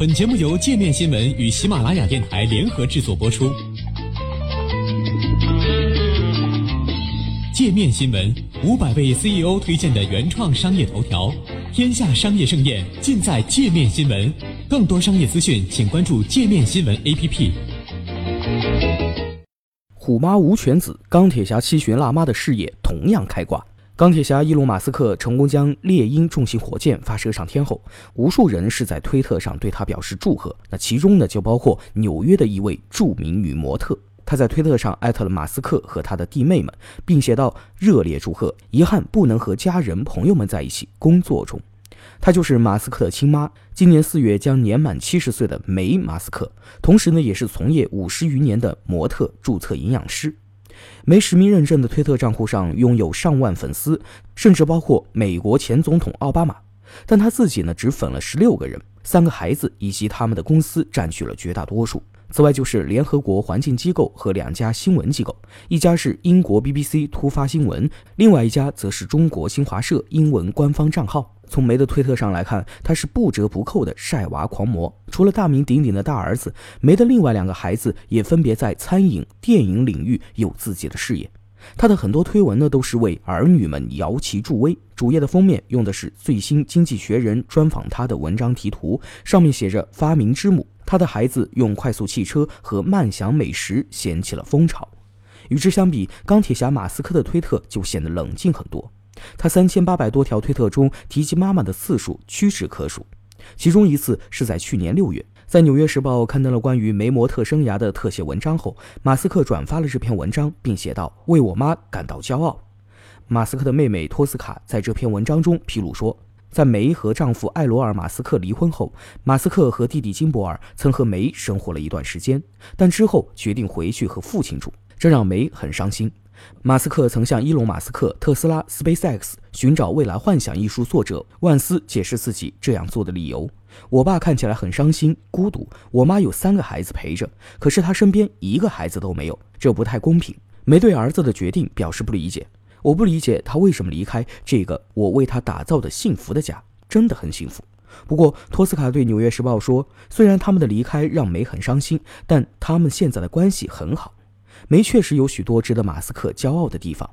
本节目由界面新闻与喜马拉雅电台联合制作播出。界面新闻五百位 CEO 推荐的原创商业头条，天下商业盛宴尽在界面新闻。更多商业资讯，请关注界面新闻 APP。虎妈无犬子，钢铁侠七旬辣妈的事业同样开挂。钢铁侠伊隆马斯克成功将猎鹰重型火箭发射上天后，无数人是在推特上对他表示祝贺。那其中呢，就包括纽约的一位著名女模特，她在推特上艾特了马斯克和他的弟妹们，并写道：“热烈祝贺，遗憾不能和家人朋友们在一起工作中。”她就是马斯克的亲妈，今年四月将年满七十岁的梅马斯克，同时呢，也是从业五十余年的模特、注册营养师。没实名认证的推特账户上拥有上万粉丝，甚至包括美国前总统奥巴马。但他自己呢，只粉了十六个人，三个孩子以及他们的公司占据了绝大多数。此外，就是联合国环境机构和两家新闻机构，一家是英国 BBC 突发新闻，另外一家则是中国新华社英文官方账号。从梅的推特上来看，他是不折不扣的晒娃狂魔。除了大名鼎鼎的大儿子，梅的另外两个孩子也分别在餐饮、电影领域有自己的事业。他的很多推文呢，都是为儿女们摇旗助威。主页的封面用的是最新《经济学人》专访他的文章题图，上面写着“发明之母”。他的孩子用快速汽车和慢享美食掀起了风潮。与之相比，钢铁侠马斯克的推特就显得冷静很多。他三千八百多条推特中提及妈妈的次数屈指可数，其中一次是在去年六月，在《纽约时报》刊登了关于梅模特生涯的特写文章后，马斯克转发了这篇文章，并写道：“为我妈感到骄傲。”马斯克的妹妹托斯卡在这篇文章中披露说，在梅和丈夫艾罗尔·马斯克离婚后，马斯克和弟弟金伯尔曾和梅生活了一段时间，但之后决定回去和父亲住，这让梅很伤心。马斯克曾向伊隆·马斯克、特斯拉、SpaceX 寻找未来幻想一书作者万斯解释自己这样做的理由：“我爸看起来很伤心、孤独，我妈有三个孩子陪着，可是他身边一个孩子都没有，这不太公平。”梅对儿子的决定表示不理解，我不理解他为什么离开这个我为他打造的幸福的家，真的很幸福。不过，托斯卡对《纽约时报》说：“虽然他们的离开让梅很伤心，但他们现在的关系很好。”梅确实有许多值得马斯克骄傲的地方。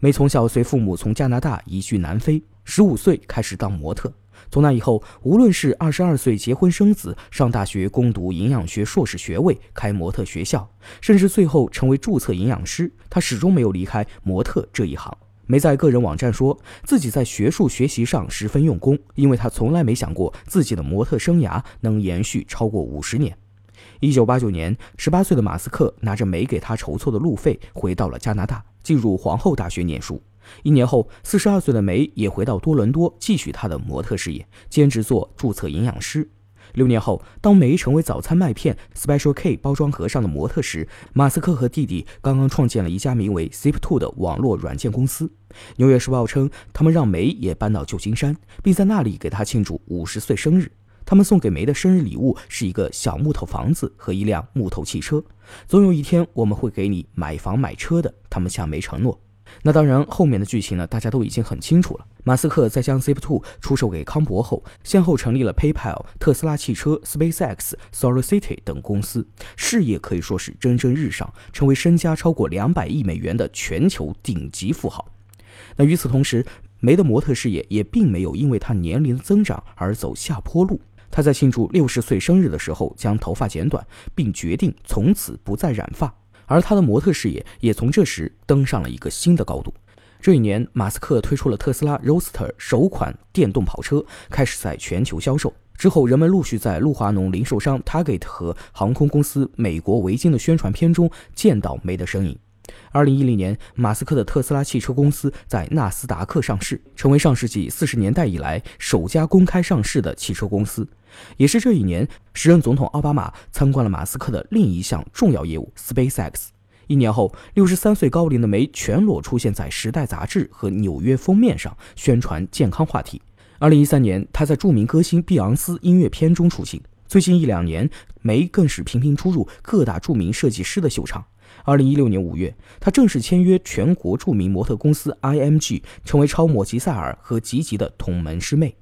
梅从小随父母从加拿大移居南非，十五岁开始当模特。从那以后，无论是二十二岁结婚生子、上大学攻读营养学硕士学位、开模特学校，甚至最后成为注册营养师，他始终没有离开模特这一行。没在个人网站说自己在学术学习上十分用功，因为他从来没想过自己的模特生涯能延续超过五十年。一九八九年，十八岁的马斯克拿着没给他筹措的路费，回到了加拿大，进入皇后大学念书。一年后，四十二岁的梅也回到多伦多，继续他的模特事业，兼职做注册营养师。六年后，当梅成为早餐麦片 Special K 包装盒上的模特时，马斯克和弟弟刚刚创建了一家名为 Zip Two 的网络软件公司。纽约时报称，他们让梅也搬到旧金山，并在那里给他庆祝五十岁生日。他们送给梅的生日礼物是一个小木头房子和一辆木头汽车。总有一天我们会给你买房买车的，他们向梅承诺。那当然，后面的剧情呢，大家都已经很清楚了。马斯克在将 Zip2 出售给康柏后，先后成立了 PayPal、特斯拉汽车、SpaceX、SolarCity 等公司，事业可以说是蒸蒸日上，成为身家超过两百亿美元的全球顶级富豪。那与此同时，梅的模特事业也并没有因为他年龄增长而走下坡路。他在庆祝六十岁生日的时候，将头发剪短，并决定从此不再染发。而他的模特事业也从这时登上了一个新的高度。这一年，马斯克推出了特斯拉 Roadster 首款电动跑车，开始在全球销售。之后，人们陆续在路华农零售商 Target 和航空公司美国维京的宣传片中见到梅的身影。二零一零年，马斯克的特斯拉汽车公司在纳斯达克上市，成为上世纪四十年代以来首家公开上市的汽车公司。也是这一年，时任总统奥巴马参观了马斯克的另一项重要业务 SpaceX。一年后，六十三岁高龄的梅全裸出现在《时代》杂志和纽约封面上，宣传健康话题。二零一三年，他在著名歌星碧昂斯音乐片中出镜。最近一两年，梅更是频频出入各大著名设计师的秀场。二零一六年五月，他正式签约全国著名模特公司 IMG，成为超模吉赛尔和吉吉的同门师妹。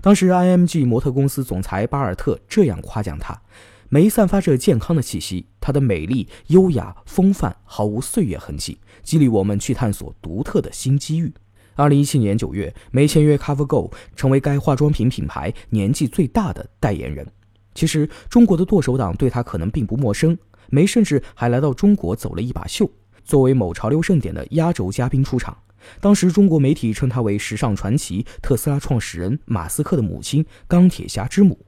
当时，IMG 模特公司总裁巴尔特这样夸奖她：梅散发着健康的气息，她的美丽、优雅、风范毫无岁月痕迹，激励我们去探索独特的新机遇。二零一七年九月，梅签约 CoverGo，成为该化妆品品牌年纪最大的代言人。其实，中国的剁手党对她可能并不陌生，梅甚至还来到中国走了一把秀，作为某潮流盛典的压轴嘉宾出场。当时，中国媒体称她为时尚传奇、特斯拉创始人马斯克的母亲、钢铁侠之母。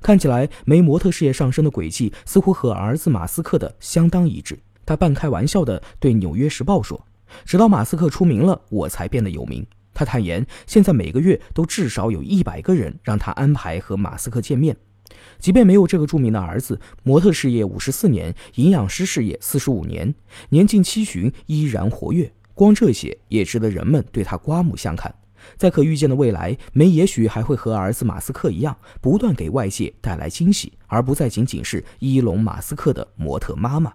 看起来，梅模特事业上升的轨迹似乎和儿子马斯克的相当一致。他半开玩笑地对《纽约时报》说：“直到马斯克出名了，我才变得有名。”他坦言，现在每个月都至少有一百个人让他安排和马斯克见面。即便没有这个著名的儿子，模特事业五十四年，营养师事业四十五年，年近七旬依然活跃。光这些也值得人们对他刮目相看。在可预见的未来，梅也许还会和儿子马斯克一样，不断给外界带来惊喜，而不再仅仅是伊隆·马斯克的模特妈妈。